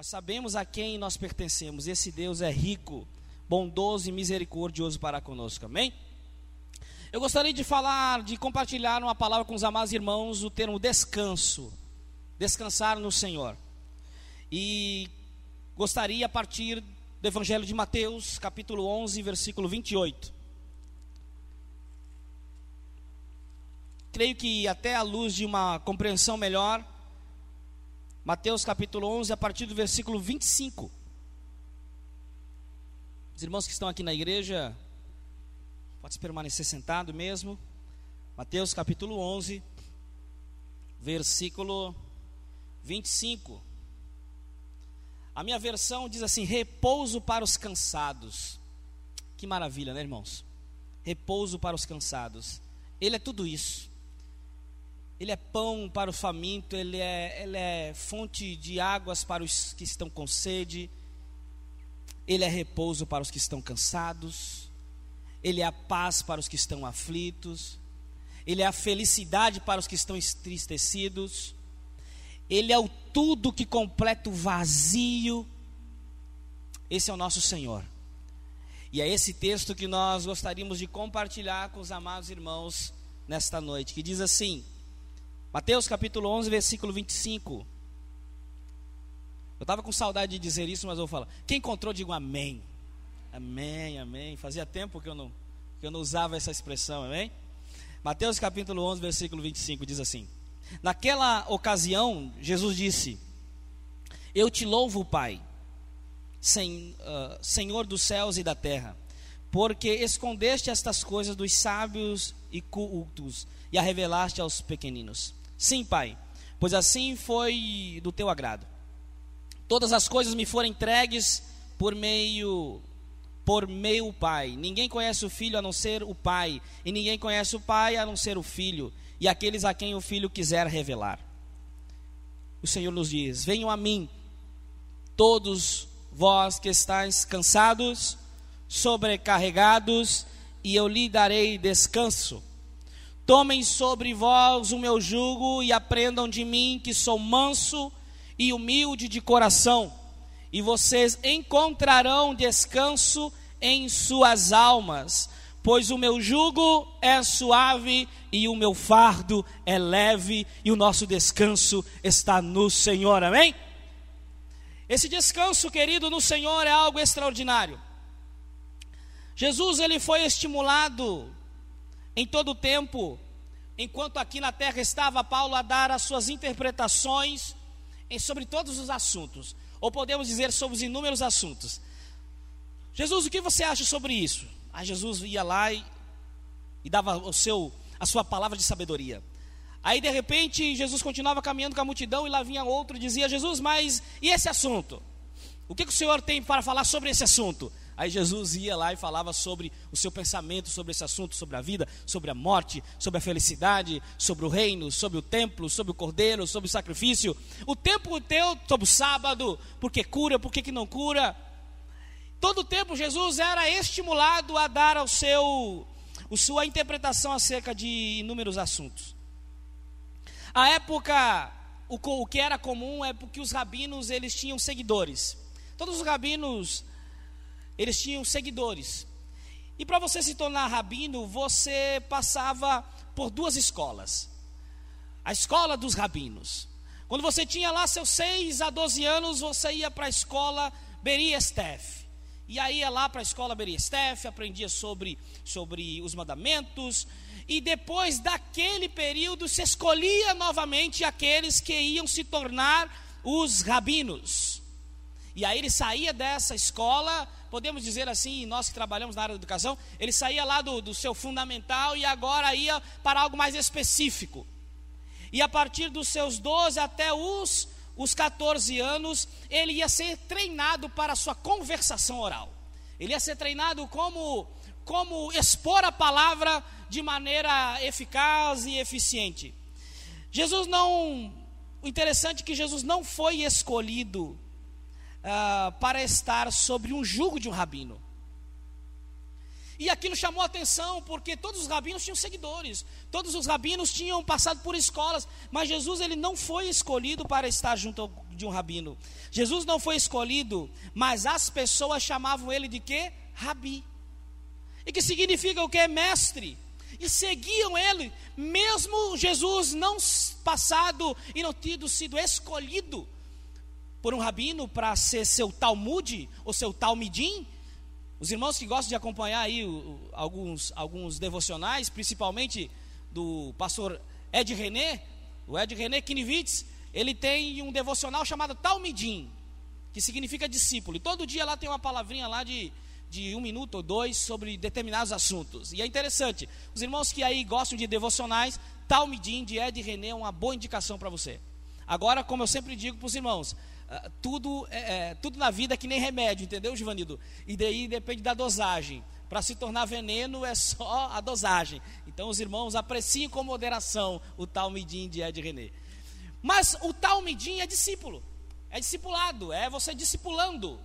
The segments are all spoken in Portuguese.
Nós sabemos a quem nós pertencemos. Esse Deus é rico, bondoso e misericordioso para conosco. Amém? Eu gostaria de falar, de compartilhar uma palavra com os amados irmãos, o termo descanso. Descansar no Senhor. E gostaria a partir do Evangelho de Mateus, capítulo 11, versículo 28. Creio que até à luz de uma compreensão melhor, Mateus capítulo 11, a partir do versículo 25. Os irmãos que estão aqui na igreja, pode permanecer sentado mesmo. Mateus capítulo 11, versículo 25. A minha versão diz assim: repouso para os cansados. Que maravilha, né, irmãos? Repouso para os cansados. Ele é tudo isso. Ele é pão para o faminto, ele é, ele é fonte de águas para os que estão com sede, ele é repouso para os que estão cansados, ele é a paz para os que estão aflitos, ele é a felicidade para os que estão entristecidos, ele é o tudo que completa o vazio. Esse é o nosso Senhor. E é esse texto que nós gostaríamos de compartilhar com os amados irmãos nesta noite, que diz assim: Mateus capítulo 11, versículo 25. Eu estava com saudade de dizer isso, mas eu vou falar. Quem encontrou, diga amém. Amém, amém. Fazia tempo que eu não, que eu não usava essa expressão, amém? Mateus capítulo 11, versículo 25 diz assim: Naquela ocasião, Jesus disse: Eu te louvo, Pai, sen, uh, Senhor dos céus e da terra, porque escondeste estas coisas dos sábios e cultos e a revelaste aos pequeninos. Sim, Pai, pois assim foi do teu agrado. Todas as coisas me foram entregues por meio por meu Pai. Ninguém conhece o Filho a não ser o Pai, e ninguém conhece o Pai a não ser o Filho, e aqueles a quem o Filho quiser revelar. O Senhor nos diz: Venham a mim, todos vós que estáis cansados, sobrecarregados, e eu lhe darei descanso. Tomem sobre vós o meu jugo e aprendam de mim, que sou manso e humilde de coração, e vocês encontrarão descanso em suas almas, pois o meu jugo é suave e o meu fardo é leve, e o nosso descanso está no Senhor, amém? Esse descanso, querido, no Senhor é algo extraordinário. Jesus ele foi estimulado em todo o tempo, enquanto aqui na terra estava Paulo a dar as suas interpretações sobre todos os assuntos, ou podemos dizer sobre os inúmeros assuntos. Jesus, o que você acha sobre isso? Aí Jesus ia lá e, e dava o seu, a sua palavra de sabedoria. Aí de repente Jesus continuava caminhando com a multidão e lá vinha outro e dizia: Jesus, mas e esse assunto? O que, que o Senhor tem para falar sobre esse assunto? Aí Jesus ia lá e falava sobre o seu pensamento sobre esse assunto, sobre a vida, sobre a morte, sobre a felicidade, sobre o reino, sobre o templo, sobre o cordeiro, sobre o sacrifício. O tempo teu sobre o sábado, porque cura, porque que não cura. Todo o tempo Jesus era estimulado a dar ao seu a sua interpretação acerca de inúmeros assuntos. A época, o, o que era comum é porque os rabinos eles tinham seguidores. Todos os rabinos eles tinham seguidores. E para você se tornar rabino, você passava por duas escolas. A escola dos rabinos. Quando você tinha lá seus 6 a 12 anos, você ia para a escola Beri Estef. E aí ia lá para a escola Beri Estef, aprendia sobre, sobre os mandamentos. E depois daquele período, se escolhia novamente aqueles que iam se tornar os rabinos. E aí ele saía dessa escola podemos dizer assim, nós que trabalhamos na área da educação, ele saía lá do, do seu fundamental e agora ia para algo mais específico. E a partir dos seus 12 até os, os 14 anos, ele ia ser treinado para a sua conversação oral. Ele ia ser treinado como, como expor a palavra de maneira eficaz e eficiente. Jesus não. O interessante é que Jesus não foi escolhido uh, para estar sobre um jugo de um rabino. E aquilo chamou atenção, porque todos os rabinos tinham seguidores, todos os rabinos tinham passado por escolas, mas Jesus ele não foi escolhido para estar junto de um rabino. Jesus não foi escolhido, mas as pessoas chamavam ele de quê? Rabi. E que significa o que? Mestre. E seguiam ele, mesmo Jesus não passado e não tido sido escolhido por um rabino para ser seu Talmud ou seu Talmidim, os irmãos que gostam de acompanhar aí alguns, alguns devocionais, principalmente do pastor Ed René, o Ed René Kinivitz, ele tem um devocional chamado Talmidim, que significa discípulo. E todo dia lá tem uma palavrinha lá de, de um minuto ou dois sobre determinados assuntos. E é interessante, os irmãos que aí gostam de devocionais, Talmidim de Ed René é uma boa indicação para você. Agora, como eu sempre digo para os irmãos, tudo, é, é, tudo na vida é que nem remédio, entendeu, Givanildo? E daí depende da dosagem. Para se tornar veneno é só a dosagem. Então os irmãos apreciem com moderação o Talmidim de Ed René. Mas o Talmidim é discípulo, é discipulado, é você discipulando.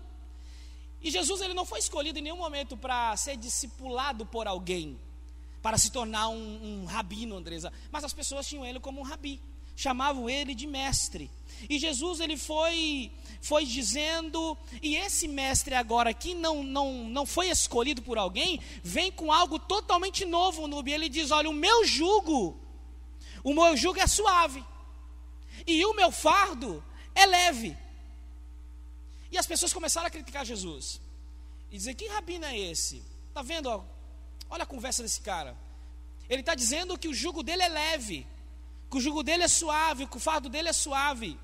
E Jesus ele não foi escolhido em nenhum momento para ser discipulado por alguém, para se tornar um, um rabino, Andresa. Mas as pessoas tinham ele como um rabi, chamavam ele de mestre. E Jesus ele foi foi dizendo, e esse mestre agora que não, não, não foi escolhido por alguém, vem com algo totalmente novo no Ele diz: Olha, o meu jugo, o meu jugo é suave, e o meu fardo é leve. E as pessoas começaram a criticar Jesus. E dizer: Que rabino é esse? Está vendo? Ó, olha a conversa desse cara. Ele está dizendo que o jugo dele é leve, que o jugo dele é suave, que o fardo dele é suave.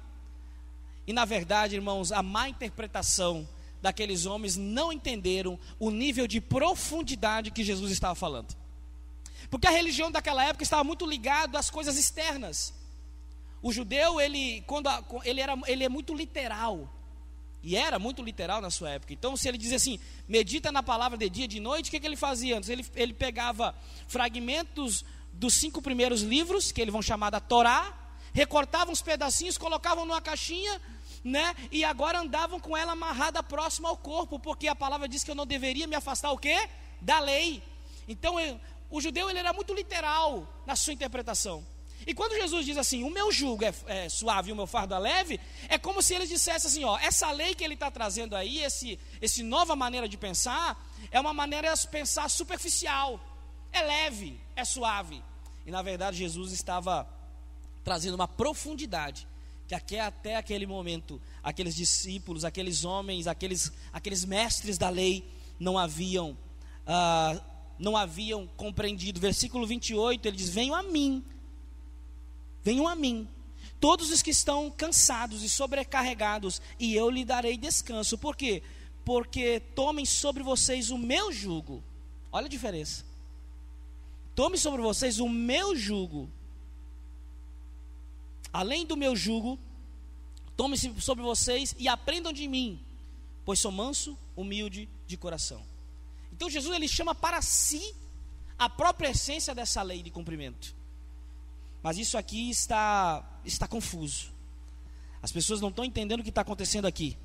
E na verdade, irmãos, a má interpretação daqueles homens não entenderam o nível de profundidade que Jesus estava falando. Porque a religião daquela época estava muito ligada às coisas externas. O judeu, ele, quando a, ele, era, ele é muito literal. E era muito literal na sua época. Então, se ele dizia assim, medita na palavra de dia e de noite, o que, que ele fazia antes? Ele, ele pegava fragmentos dos cinco primeiros livros, que eles vão chamar da Torá, recortavam uns pedacinhos, colocavam numa caixinha, né? E agora andavam com ela amarrada próxima ao corpo, porque a palavra diz que eu não deveria me afastar o quê? Da lei. Então, eu, o judeu ele era muito literal na sua interpretação. E quando Jesus diz assim, o meu jugo é, é suave e o meu fardo é leve, é como se ele dissesse assim, ó, essa lei que ele está trazendo aí, esse, esse nova maneira de pensar, é uma maneira de pensar superficial, é leve, é suave. E na verdade Jesus estava trazendo uma profundidade que até aquele momento aqueles discípulos, aqueles homens, aqueles, aqueles mestres da lei não haviam ah, não haviam compreendido. Versículo 28, ele diz: Venham a mim, venham a mim, todos os que estão cansados e sobrecarregados, e eu lhe darei descanso. Por quê? Porque tomem sobre vocês o meu jugo. Olha a diferença. Tome sobre vocês o meu jugo Além do meu jugo, tome sobre vocês e aprendam de mim, pois sou manso, humilde de coração. Então Jesus ele chama para si a própria essência dessa lei de cumprimento. Mas isso aqui está está confuso. As pessoas não estão entendendo o que está acontecendo aqui.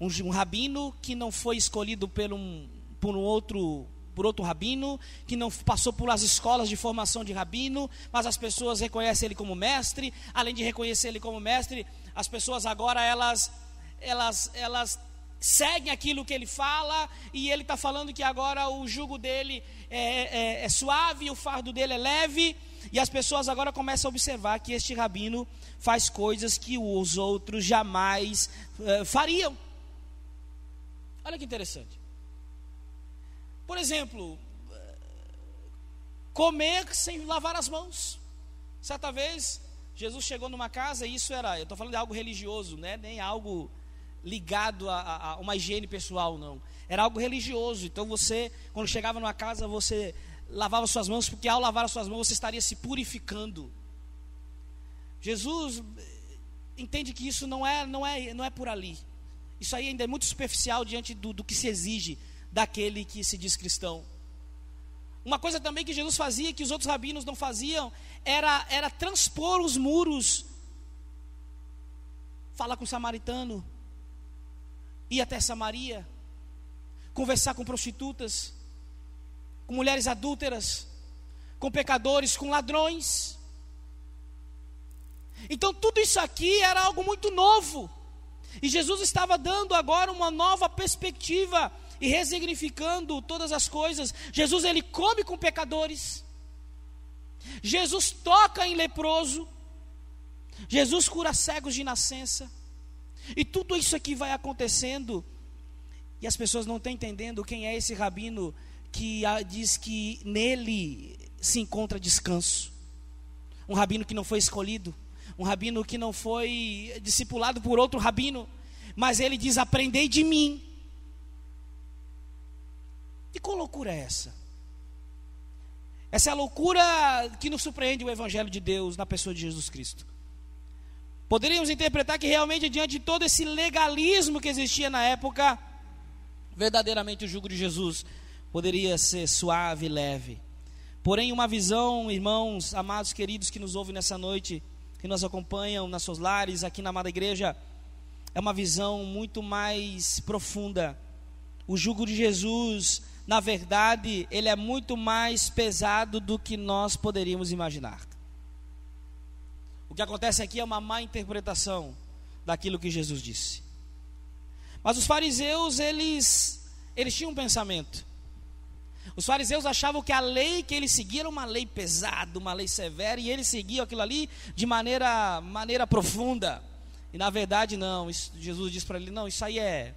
Um, um, rabino que não foi escolhido por um, por um outro por outro rabino, que não passou por as escolas de formação de rabino, mas as pessoas reconhecem ele como mestre. Além de reconhecer ele como mestre, as pessoas agora elas elas elas seguem aquilo que ele fala e ele está falando que agora o jugo dele é, é, é suave, o fardo dele é leve. E as pessoas agora começam a observar que este rabino faz coisas que os outros jamais uh, fariam. Olha que interessante. Por exemplo, comer sem lavar as mãos. Certa vez, Jesus chegou numa casa e isso era, eu estou falando de algo religioso, né? nem algo ligado a, a, uma higiene pessoal, não. Era algo religioso. Então você, quando chegava numa casa, você lavava suas mãos, porque ao lavar as suas mãos você estaria se purificando. Jesus entende que isso não é, não é, não é por ali. Isso aí ainda é muito superficial diante do, do que se exige daquele que se diz cristão. Uma coisa também que Jesus fazia, que os outros rabinos não faziam, era, era transpor os muros. Falar com o samaritano, ir até Samaria, conversar com prostitutas, com mulheres adúlteras, com pecadores, com ladrões. Então tudo isso aqui era algo muito novo. E Jesus estava dando agora uma nova perspectiva e resignificando todas as coisas. Jesus ele come com pecadores. Jesus toca em leproso. Jesus cura cegos de nascença. E tudo isso aqui vai acontecendo. E as pessoas não estão entendendo quem é esse rabino que diz que nele se encontra descanso. Um rabino que não foi escolhido, um rabino que não foi discipulado por outro rabino, mas ele diz: Aprendei de mim. E qual loucura é essa? Essa é a loucura que nos surpreende o Evangelho de Deus na pessoa de Jesus Cristo. Poderíamos interpretar que realmente, diante de todo esse legalismo que existia na época, verdadeiramente o jugo de Jesus poderia ser suave e leve. Porém, uma visão, irmãos, amados, queridos que nos ouvem nessa noite, que nos acompanham nas suas lares, aqui na amada igreja, é uma visão muito mais profunda. O jugo de Jesus, na verdade, ele é muito mais pesado do que nós poderíamos imaginar. O que acontece aqui é uma má interpretação daquilo que Jesus disse. Mas os fariseus, eles, eles tinham um pensamento. Os fariseus achavam que a lei que eles seguiam era uma lei pesada, uma lei severa, e eles seguiam aquilo ali de maneira, maneira profunda. E na verdade, não. Isso, Jesus disse para ele: não, isso aí é.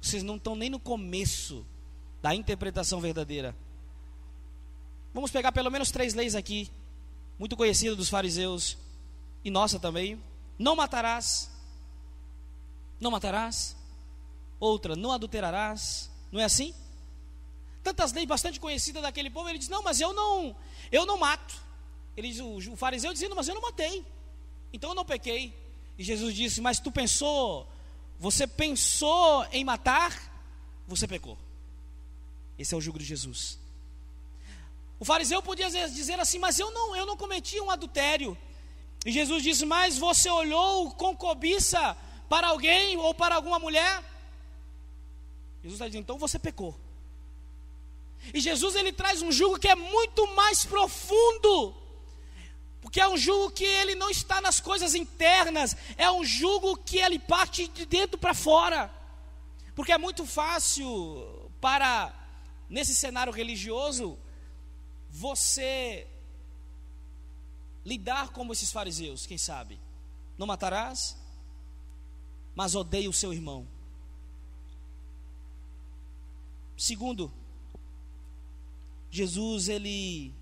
Vocês não estão nem no começo da interpretação verdadeira. Vamos pegar pelo menos três leis aqui, muito conhecidas dos fariseus e nossa também. Não matarás. Não matarás. Outra, não adulterarás. Não é assim? Tantas leis bastante conhecidas daquele povo, ele diz: "Não, mas eu não, eu não mato". Ele diz, o, o fariseu dizendo: "Mas eu não matei. Então eu não pequei". E Jesus disse: "Mas tu pensou, você pensou em matar, você pecou". Esse é o jugo de Jesus. O fariseu podia dizer assim: "Mas eu não, eu não cometi um adultério". E Jesus disse: Mas você olhou com cobiça para alguém ou para alguma mulher? Jesus está dizendo: Então você pecou. E Jesus ele traz um jugo que é muito mais profundo, porque é um jugo que ele não está nas coisas internas, é um jugo que ele parte de dentro para fora. Porque é muito fácil para, nesse cenário religioso, você lidar como esses fariseus, quem sabe? Não matarás, mas odeia o seu irmão. Segundo, Jesus ele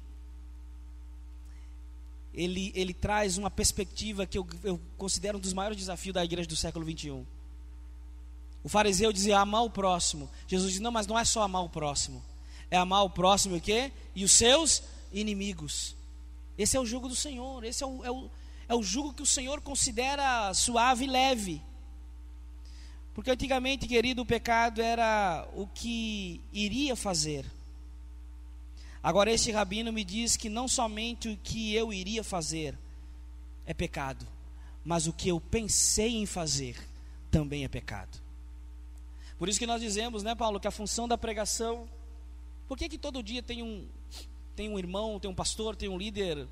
ele, ele traz uma perspectiva que eu, eu considero um dos maiores desafios da igreja do século 21. O fariseu dizia amar o próximo. Jesus diz: não, mas não é só amar o próximo. É amar o próximo o quê? E os seus inimigos. Esse é o jugo do Senhor, esse é o, é o, é o jugo que o Senhor considera suave e leve. Porque antigamente, querido, o pecado era o que iria fazer. Agora, este rabino me diz que não somente o que eu iria fazer é pecado, mas o que eu pensei em fazer também é pecado. Por isso que nós dizemos, né, Paulo, que a função da pregação. Por que, que todo dia tem um, tem um irmão, tem um pastor, tem um líder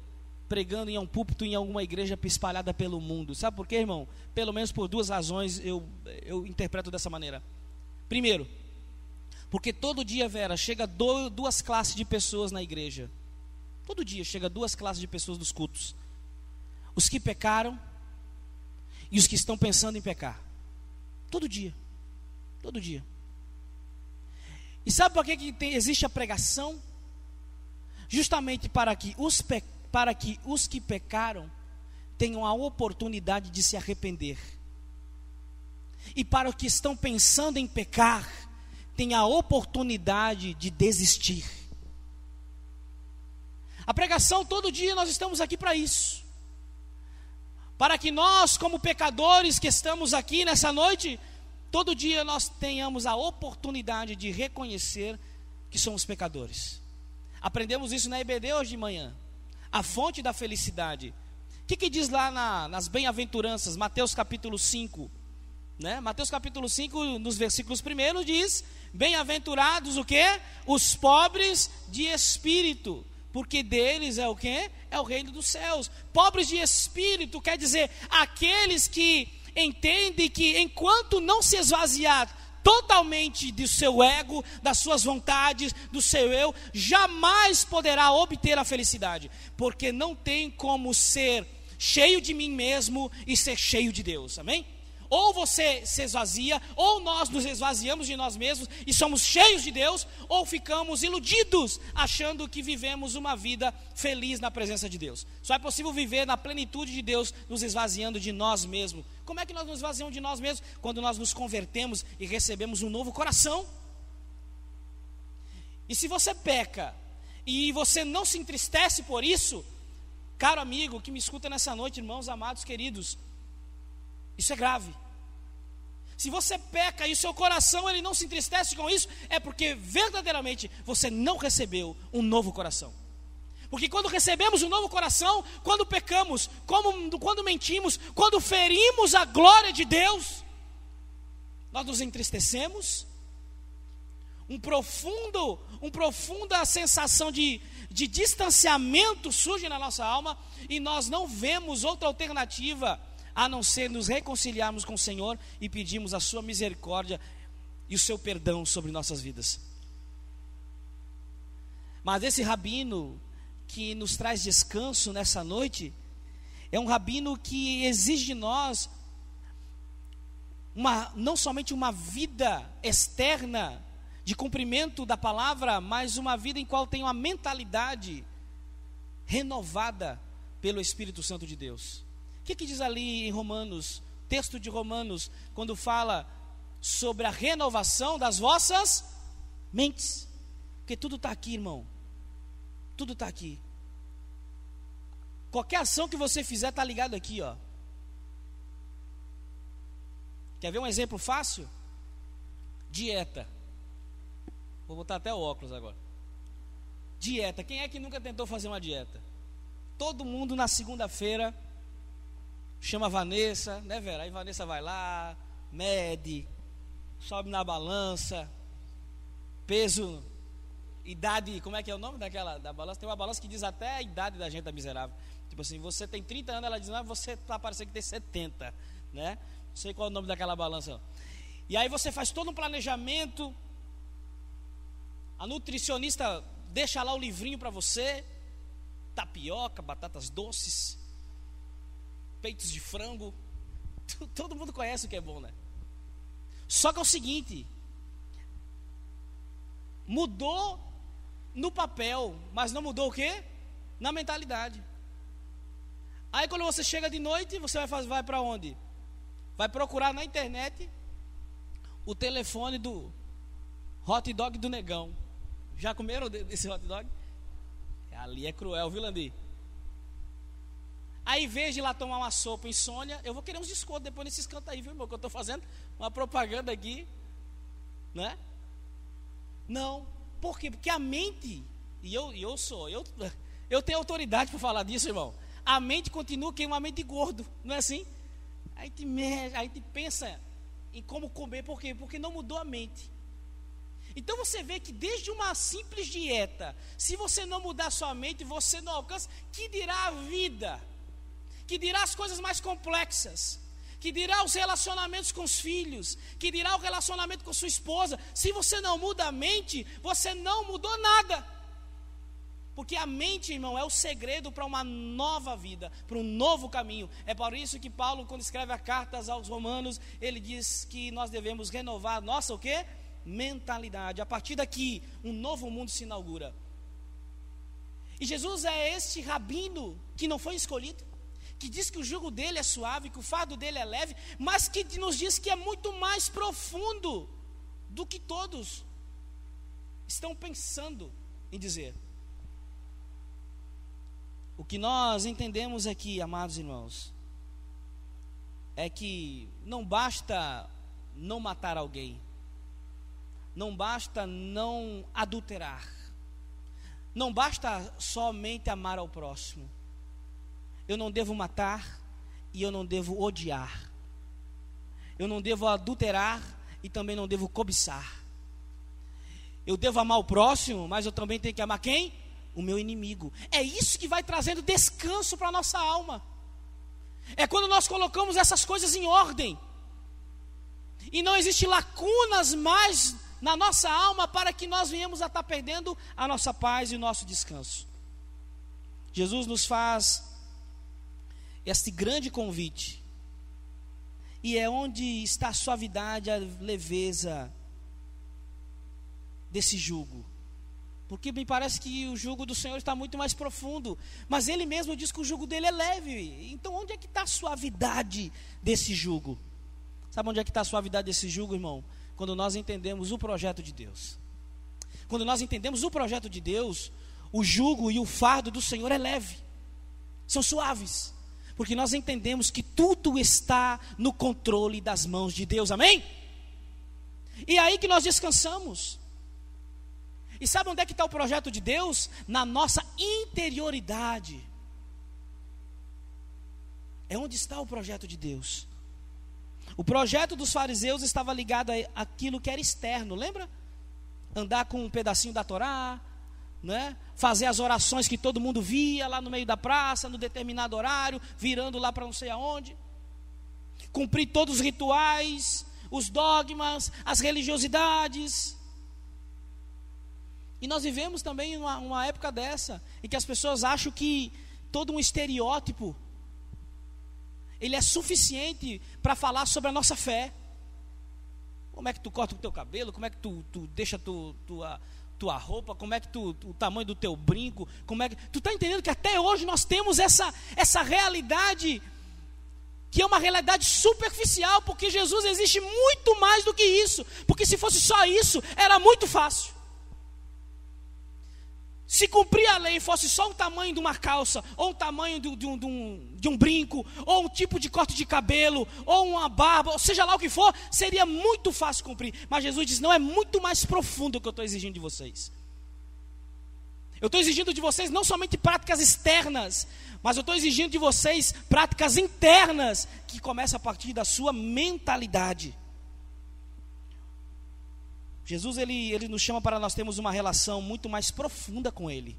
pregando em um púlpito em alguma igreja espalhada pelo mundo. Sabe por quê, irmão? Pelo menos por duas razões eu, eu interpreto dessa maneira. Primeiro, porque todo dia, Vera, chega do, duas classes de pessoas na igreja. Todo dia chega duas classes de pessoas dos cultos: os que pecaram e os que estão pensando em pecar. Todo dia. Todo dia. E sabe por que, que tem, existe a pregação? justamente para que os, para que, os que pecaram tenham a oportunidade de se arrepender. E para os que estão pensando em pecar, tenham a oportunidade de desistir. A pregação, todo dia nós estamos aqui para isso. Para que nós, como pecadores que estamos aqui nessa noite, todo dia nós tenhamos a oportunidade de reconhecer que somos pecadores. Aprendemos isso na EBD hoje de manhã. A fonte da felicidade. O que, que diz lá na, nas bem-aventuranças, Mateus capítulo 5? Né? Mateus capítulo 5, nos versículos primeiros, diz: Bem-aventurados o quê? Os pobres de espírito, porque deles é o quê? É o reino dos céus. Pobres de espírito quer dizer aqueles que entendem que enquanto não se esvaziar totalmente do seu ego, das suas vontades, do seu eu, jamais poderá obter a felicidade, porque não tem como ser cheio de mim mesmo e ser cheio de Deus. Amém? Ou você se esvazia, ou nós nos esvaziamos de nós mesmos e somos cheios de Deus, ou ficamos iludidos, achando que vivemos uma vida feliz na presença de Deus. Só é possível viver na plenitude de Deus, nos esvaziando de nós mesmos. Como é que nós nos esvaziamos de nós mesmos? Quando nós nos convertemos e recebemos um novo coração. E se você peca e você não se entristece por isso, caro amigo que me escuta nessa noite, irmãos amados queridos, isso é grave. Se você peca e o seu coração ele não se entristece com isso, é porque verdadeiramente você não recebeu um novo coração. Porque quando recebemos um novo coração, quando pecamos, como, quando mentimos, quando ferimos a glória de Deus, nós nos entristecemos. Um profundo, uma profunda sensação de, de distanciamento surge na nossa alma e nós não vemos outra alternativa a não ser nos reconciliarmos com o Senhor e pedirmos a sua misericórdia e o seu perdão sobre nossas vidas. Mas esse rabino que nos traz descanso nessa noite é um rabino que exige de nós uma, não somente uma vida externa de cumprimento da palavra, mas uma vida em qual tem uma mentalidade renovada pelo Espírito Santo de Deus que, que diz ali em Romanos, texto de Romanos, quando fala sobre a renovação das vossas mentes? Porque tudo está aqui, irmão. Tudo está aqui. Qualquer ação que você fizer está ligado aqui, ó. Quer ver um exemplo fácil? Dieta. Vou botar até o óculos agora. Dieta. Quem é que nunca tentou fazer uma dieta? Todo mundo na segunda-feira chama a Vanessa, né, Vera? Aí Vanessa vai lá, mede, sobe na balança, peso, idade, como é que é o nome daquela da balança? Tem uma balança que diz até a idade da gente da miserável. Tipo assim, você tem 30 anos, ela diz, não, você tá parecendo que tem 70, né? Não sei qual é o nome daquela balança. E aí você faz todo um planejamento. A nutricionista deixa lá o livrinho para você, tapioca, batatas doces, peitos de frango. Todo mundo conhece o que é bom, né? Só que é o seguinte: mudou no papel, mas não mudou o quê? Na mentalidade. Aí quando você chega de noite, você vai, vai para onde? Vai procurar na internet o telefone do hot dog do negão. Já comeram desse hot dog? Ali é cruel, viu, Landir? Aí, em vez de ir lá tomar uma sopa insônia, eu vou querer uns descontos depois nesses cantos aí, viu, irmão? Que eu estou fazendo uma propaganda aqui, né? Não, por quê? Porque a mente, e eu, eu sou, eu, eu tenho autoridade para falar disso, irmão. A mente continua que é uma mente gordo, não é assim? A gente, a gente pensa em como comer, por quê? Porque não mudou a mente. Então você vê que desde uma simples dieta, se você não mudar sua mente, você não alcança, que dirá a vida? Que dirá as coisas mais complexas, que dirá os relacionamentos com os filhos, que dirá o relacionamento com sua esposa. Se você não muda a mente, você não mudou nada. Porque a mente, irmão, é o segredo para uma nova vida, para um novo caminho. É por isso que Paulo, quando escreve a cartas aos romanos, ele diz que nós devemos renovar nossa o quê? Mentalidade. A partir daqui, um novo mundo se inaugura. E Jesus é este rabino que não foi escolhido que diz que o jugo dele é suave, que o fardo dele é leve, mas que nos diz que é muito mais profundo do que todos estão pensando em dizer. O que nós entendemos aqui, amados irmãos, é que não basta não matar alguém, não basta não adulterar, não basta somente amar ao próximo eu não devo matar e eu não devo odiar. eu não devo adulterar e também não devo cobiçar. Eu devo amar o próximo, mas eu também tenho que amar quem? O meu inimigo. É isso que vai trazendo descanso para a nossa alma. É quando nós colocamos essas coisas em ordem. E não existe lacunas mais na nossa alma para que nós venhamos a estar perdendo a nossa paz e o nosso descanso. Jesus nos faz este grande convite. E é onde está a suavidade, a leveza desse jugo. Porque me parece que o jugo do Senhor está muito mais profundo. Mas Ele mesmo diz que o jugo dele é leve. Então, onde é que está a suavidade desse jugo? Sabe onde é que está a suavidade desse jugo, irmão? Quando nós entendemos o projeto de Deus. Quando nós entendemos o projeto de Deus, o jugo e o fardo do Senhor é leve. São suaves. Porque nós entendemos que tudo está no controle das mãos de Deus. Amém? E é aí que nós descansamos. E sabe onde é que está o projeto de Deus? Na nossa interioridade. É onde está o projeto de Deus. O projeto dos fariseus estava ligado àquilo que era externo, lembra? Andar com um pedacinho da Torá, né? fazer as orações que todo mundo via lá no meio da praça, no determinado horário, virando lá para não sei aonde. Cumprir todos os rituais, os dogmas, as religiosidades. E nós vivemos também uma, uma época dessa, em que as pessoas acham que todo um estereótipo ele é suficiente para falar sobre a nossa fé. Como é que tu corta o teu cabelo? Como é que tu, tu deixa tu, tua, tua roupa? Como é que tu, o tamanho do teu brinco? Como é que tu está entendendo que até hoje nós temos essa essa realidade que é uma realidade superficial, porque Jesus existe muito mais do que isso. Porque se fosse só isso, era muito fácil. Se cumprir a lei fosse só o tamanho de uma calça, ou o tamanho de, de, um, de, um, de, um, brinco, ou um tipo de corte de cabelo, ou uma barba, ou seja lá o que for, seria muito fácil cumprir. Mas Jesus diz: não, é muito mais profundo o que eu estou exigindo de vocês. Eu estou exigindo de vocês não somente práticas externas, mas eu estou exigindo de vocês práticas internas, que começam a partir da sua mentalidade. Jesus ele, ele nos chama para nós termos uma relação muito mais profunda com Ele,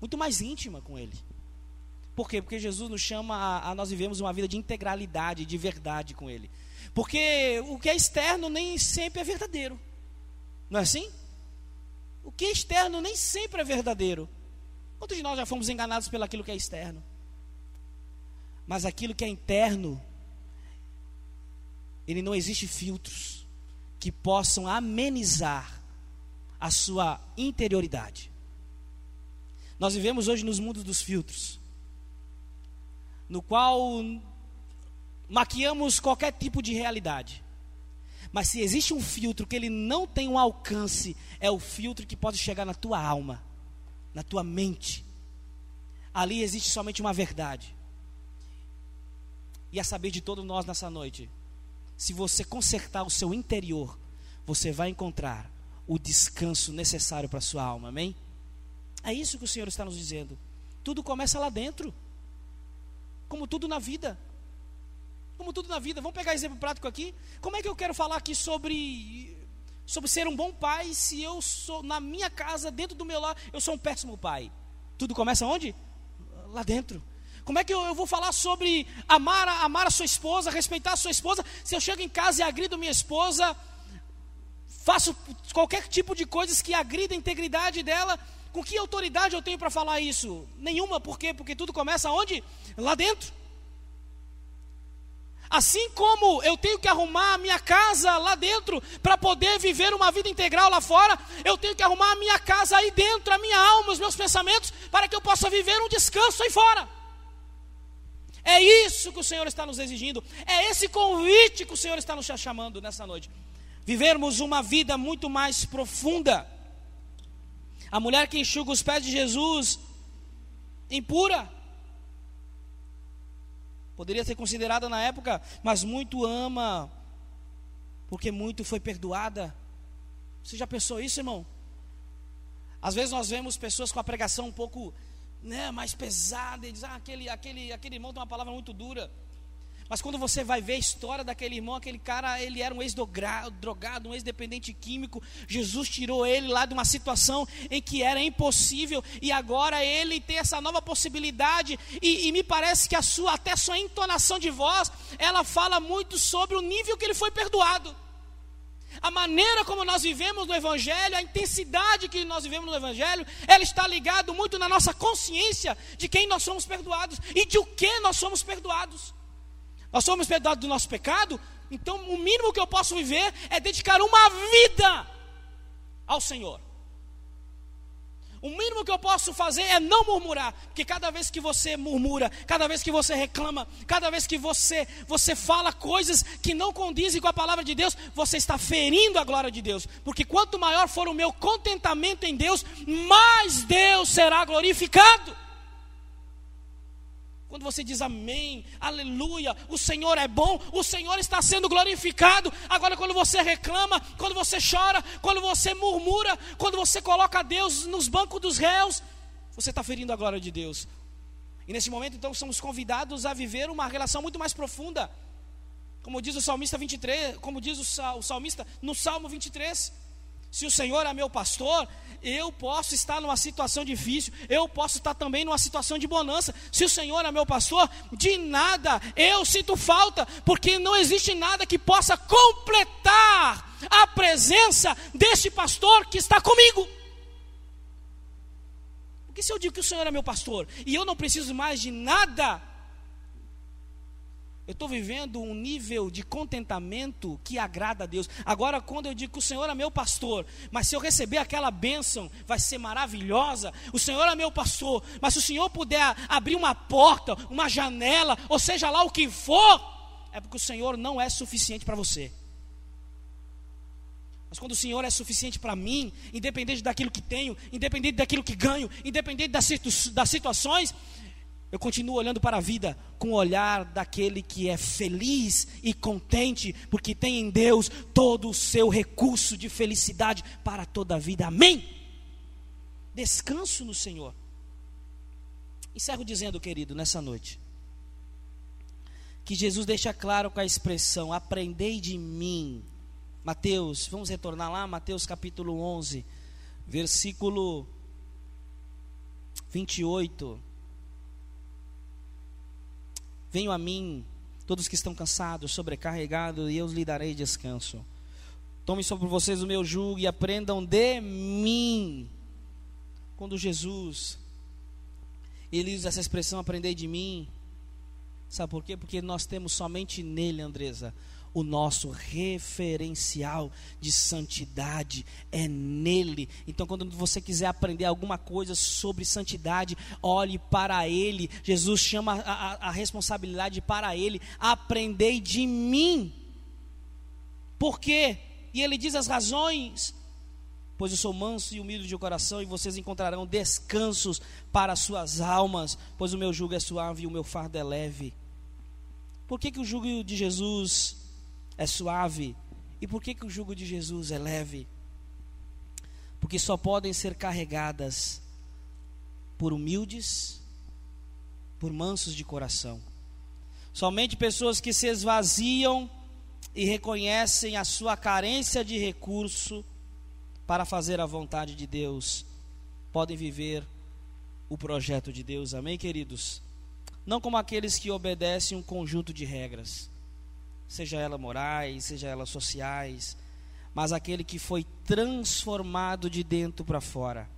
muito mais íntima com Ele. Por quê? Porque Jesus nos chama a, a nós vivemos uma vida de integralidade, de verdade com Ele. Porque o que é externo nem sempre é verdadeiro, não é assim? O que é externo nem sempre é verdadeiro. Quantos de nós já fomos enganados pelo aquilo que é externo? Mas aquilo que é interno, ele não existe filtros que possam amenizar a sua interioridade. Nós vivemos hoje nos mundos dos filtros, no qual maquiamos qualquer tipo de realidade. Mas se existe um filtro que ele não tem um alcance, é o filtro que pode chegar na tua alma, na tua mente. Ali existe somente uma verdade. E a saber de todos nós nessa noite, se você consertar o seu interior, você vai encontrar o descanso necessário para a sua alma, amém? É isso que o Senhor está nos dizendo. Tudo começa lá dentro, como tudo na vida. Como tudo na vida. Vamos pegar exemplo prático aqui. Como é que eu quero falar aqui sobre sobre ser um bom pai se eu sou na minha casa, dentro do meu lar, eu sou um péssimo pai? Tudo começa onde? Lá dentro. Como é que eu, eu, vou falar sobre amar, amar a sua esposa, respeitar a sua esposa, se eu chego em casa e agrido minha esposa, faço qualquer tipo de coisas que agrida a integridade dela, com que autoridade eu tenho para falar isso? Nenhuma, por quê? Porque tudo começa onde? Lá dentro. Assim como eu tenho que arrumar a minha casa lá dentro para poder viver uma vida integral lá fora, eu tenho que arrumar a minha casa aí dentro, a minha alma, os meus pensamentos, para que eu possa viver um descanso aí fora. É isso que o Senhor está nos exigindo. É esse convite que o Senhor está nos chamando nessa noite. Vivermos uma vida muito mais profunda. A mulher que enxuga os pés de Jesus, impura. Poderia ser considerada na época, mas muito ama, porque muito foi perdoada. Você já pensou isso, irmão? Às vezes nós vemos pessoas com a pregação um pouco né, mais pesada, e diz, ah, aquele, aquele, aquele irmão tem uma palavra muito dura. Mas quando você vai ver a história daquele irmão, aquele cara, ele era um ex-drogado, um ex-dependente químico. Jesus tirou ele lá de uma situação em que era impossível e agora ele tem essa nova possibilidade. E, e me parece que a sua, até a sua entonação de voz, ela fala muito sobre o nível que ele foi perdoado. A maneira como nós vivemos no Evangelho, a intensidade que nós vivemos no Evangelho, ela está ligada muito na nossa consciência de quem nós somos perdoados e de o que nós somos perdoados. Nós somos perdoados do nosso pecado, então o mínimo que eu posso viver é dedicar uma vida ao Senhor. O mínimo que eu posso fazer é não murmurar, porque cada vez que você murmura, cada vez que você reclama, cada vez que você você fala coisas que não condizem com a palavra de Deus, você está ferindo a glória de Deus. Porque quanto maior for o meu contentamento em Deus, mais Deus será glorificado. Quando você diz amém, aleluia, o Senhor é bom, o Senhor está sendo glorificado. Agora, quando você reclama, quando você chora, quando você murmura, quando você coloca Deus nos bancos dos réus, você está ferindo a glória de Deus. E nesse momento, então, somos convidados a viver uma relação muito mais profunda. Como diz o salmista 23, como diz o salmista no Salmo 23. Se o Senhor é meu pastor, eu posso estar numa situação difícil, eu posso estar também numa situação de bonança. Se o Senhor é meu pastor, de nada eu sinto falta, porque não existe nada que possa completar a presença deste pastor que está comigo. Porque se eu digo que o Senhor é meu pastor e eu não preciso mais de nada, eu estou vivendo um nível de contentamento que agrada a Deus. Agora, quando eu digo que o Senhor é meu pastor, mas se eu receber aquela bênção, vai ser maravilhosa. O Senhor é meu pastor, mas se o Senhor puder abrir uma porta, uma janela, ou seja lá o que for, é porque o Senhor não é suficiente para você. Mas quando o Senhor é suficiente para mim, independente daquilo que tenho, independente daquilo que ganho, independente das, das situações, eu continuo olhando para a vida com o olhar daquele que é feliz e contente, porque tem em Deus todo o seu recurso de felicidade para toda a vida. Amém? Descanso no Senhor. Encerro dizendo, querido, nessa noite, que Jesus deixa claro com a expressão: aprendei de mim. Mateus, vamos retornar lá, Mateus capítulo 11, versículo 28. Venham a mim, todos que estão cansados, sobrecarregados, e eu lhes darei descanso. Tomem sobre vocês o meu jugo e aprendam de mim. Quando Jesus, ele usa essa expressão, aprender de mim, sabe por quê? Porque nós temos somente nele, Andresa, o nosso referencial de santidade é nele. Então, quando você quiser aprender alguma coisa sobre santidade, olhe para ele. Jesus chama a, a, a responsabilidade para ele. Aprendei de mim. Por quê? E ele diz as razões. Pois eu sou manso e humilde de coração, e vocês encontrarão descansos para suas almas, pois o meu jugo é suave e o meu fardo é leve. Por que, que o jugo de Jesus é suave. E por que, que o jugo de Jesus é leve? Porque só podem ser carregadas por humildes, por mansos de coração. Somente pessoas que se esvaziam e reconhecem a sua carência de recurso para fazer a vontade de Deus podem viver o projeto de Deus. Amém, queridos? Não como aqueles que obedecem um conjunto de regras seja ela morais, seja ela sociais, mas aquele que foi transformado de dentro para fora,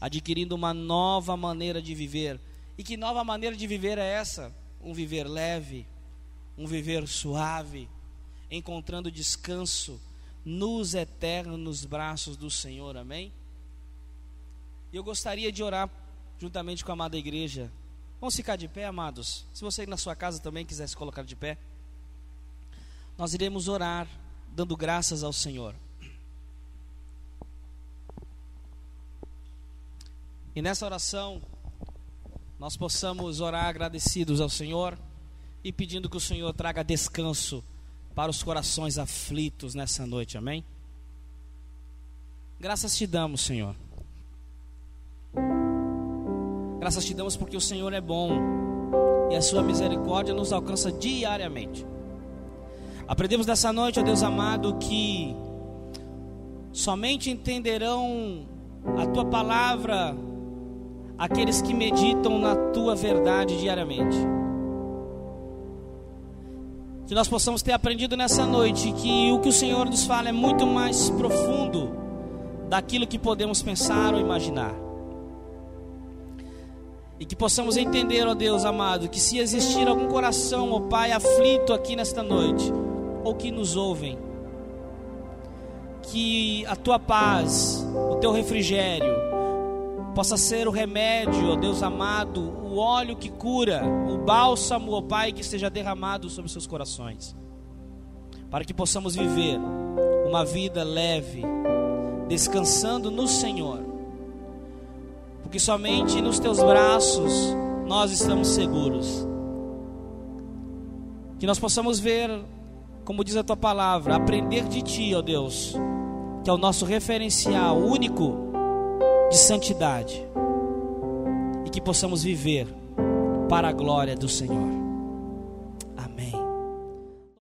adquirindo uma nova maneira de viver. E que nova maneira de viver é essa? Um viver leve, um viver suave, encontrando descanso nos eternos nos braços do Senhor. Amém? E eu gostaria de orar juntamente com a amada igreja. Vamos ficar de pé, amados? Se você na sua casa também quiser se colocar de pé nós iremos orar dando graças ao Senhor. E nessa oração, nós possamos orar agradecidos ao Senhor e pedindo que o Senhor traga descanso para os corações aflitos nessa noite, amém? Graças te damos, Senhor. Graças te damos porque o Senhor é bom e a sua misericórdia nos alcança diariamente. Aprendemos nessa noite, ó Deus amado, que somente entenderão a tua palavra aqueles que meditam na tua verdade diariamente. Que nós possamos ter aprendido nessa noite que o que o Senhor nos fala é muito mais profundo daquilo que podemos pensar ou imaginar. E que possamos entender, ó Deus amado, que se existir algum coração, ó Pai, aflito aqui nesta noite, ou que nos ouvem, que a tua paz, o teu refrigério, possa ser o remédio, ó Deus amado, o óleo que cura, o bálsamo, ó Pai, que seja derramado sobre seus corações, para que possamos viver uma vida leve, descansando no Senhor porque somente nos teus braços nós estamos seguros. Que nós possamos ver, como diz a tua palavra, aprender de ti, ó Deus, que é o nosso referencial único de santidade, e que possamos viver para a glória do Senhor.